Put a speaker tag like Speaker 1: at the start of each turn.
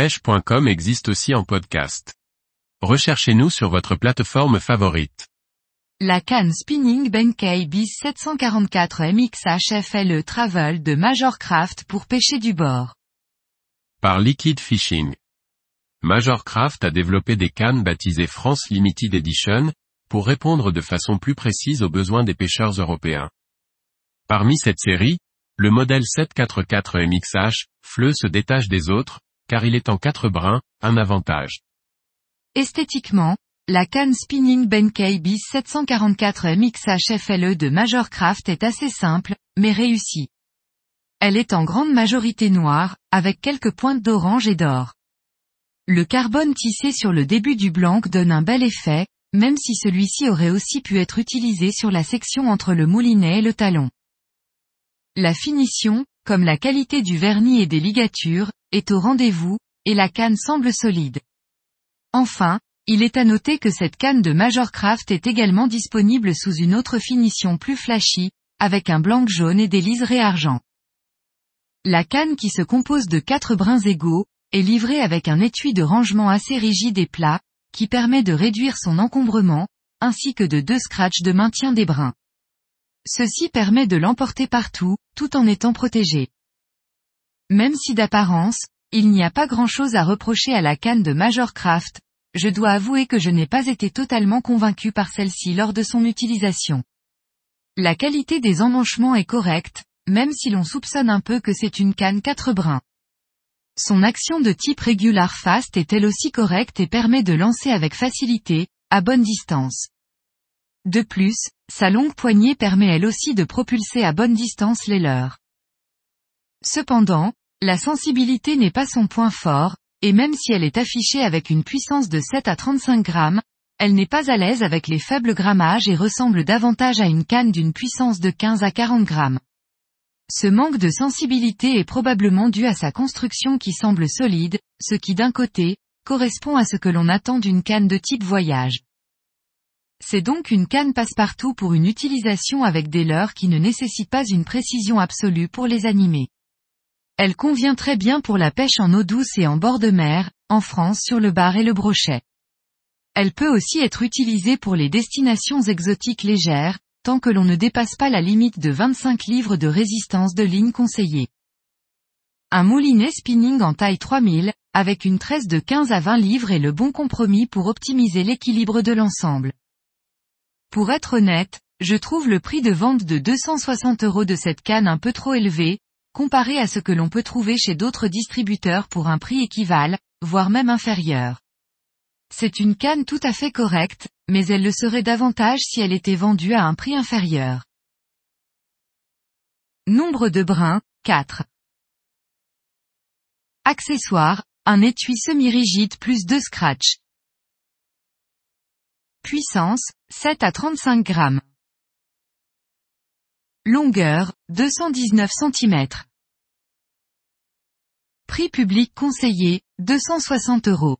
Speaker 1: pêche.com existe aussi en podcast. Recherchez-nous sur votre plateforme favorite.
Speaker 2: La canne Spinning Benkei bis 744 MXH FLE Travel de Major Craft pour pêcher du bord.
Speaker 1: Par Liquid Fishing. Major Craft a développé des cannes baptisées France Limited Edition, pour répondre de façon plus précise aux besoins des pêcheurs européens. Parmi cette série, le modèle 744 MXH, FLE se détache des autres, car il est en quatre brins, un avantage.
Speaker 2: Esthétiquement, la canne Spinning Benkei bis 744 MXH FLE de Major Craft est assez simple, mais réussie. Elle est en grande majorité noire, avec quelques pointes d'orange et d'or. Le carbone tissé sur le début du blanc donne un bel effet, même si celui-ci aurait aussi pu être utilisé sur la section entre le moulinet et le talon. La finition, comme la qualité du vernis et des ligatures, est au rendez-vous, et la canne semble solide. Enfin, il est à noter que cette canne de Major Craft est également disponible sous une autre finition plus flashy, avec un blanc jaune et des liserés argent. La canne qui se compose de quatre brins égaux, est livrée avec un étui de rangement assez rigide et plat, qui permet de réduire son encombrement, ainsi que de deux scratchs de maintien des brins. Ceci permet de l'emporter partout, tout en étant protégé. Même si d'apparence, il n'y a pas grand chose à reprocher à la canne de Major Craft, je dois avouer que je n'ai pas été totalement convaincu par celle-ci lors de son utilisation. La qualité des emmanchements est correcte, même si l'on soupçonne un peu que c'est une canne 4 brins. Son action de type regular fast est elle aussi correcte et permet de lancer avec facilité, à bonne distance. De plus, sa longue poignée permet elle aussi de propulser à bonne distance les leurs. Cependant, la sensibilité n'est pas son point fort, et même si elle est affichée avec une puissance de 7 à 35 grammes, elle n'est pas à l'aise avec les faibles grammages et ressemble davantage à une canne d'une puissance de 15 à 40 grammes. Ce manque de sensibilité est probablement dû à sa construction qui semble solide, ce qui d'un côté, correspond à ce que l'on attend d'une canne de type voyage. C'est donc une canne passe-partout pour une utilisation avec des leurres qui ne nécessitent pas une précision absolue pour les animer. Elle convient très bien pour la pêche en eau douce et en bord de mer, en France sur le bar et le brochet. Elle peut aussi être utilisée pour les destinations exotiques légères, tant que l'on ne dépasse pas la limite de 25 livres de résistance de ligne conseillée. Un moulinet spinning en taille 3000, avec une tresse de 15 à 20 livres est le bon compromis pour optimiser l'équilibre de l'ensemble. Pour être honnête, je trouve le prix de vente de 260 euros de cette canne un peu trop élevé, comparé à ce que l'on peut trouver chez d'autres distributeurs pour un prix équivalent, voire même inférieur. C'est une canne tout à fait correcte, mais elle le serait davantage si elle était vendue à un prix inférieur. Nombre de brins, 4. Accessoires, un étui semi-rigide plus deux scratch. Puissance, 7 à 35 grammes. Longueur, 219 cm. Prix public conseillé, 260 euros.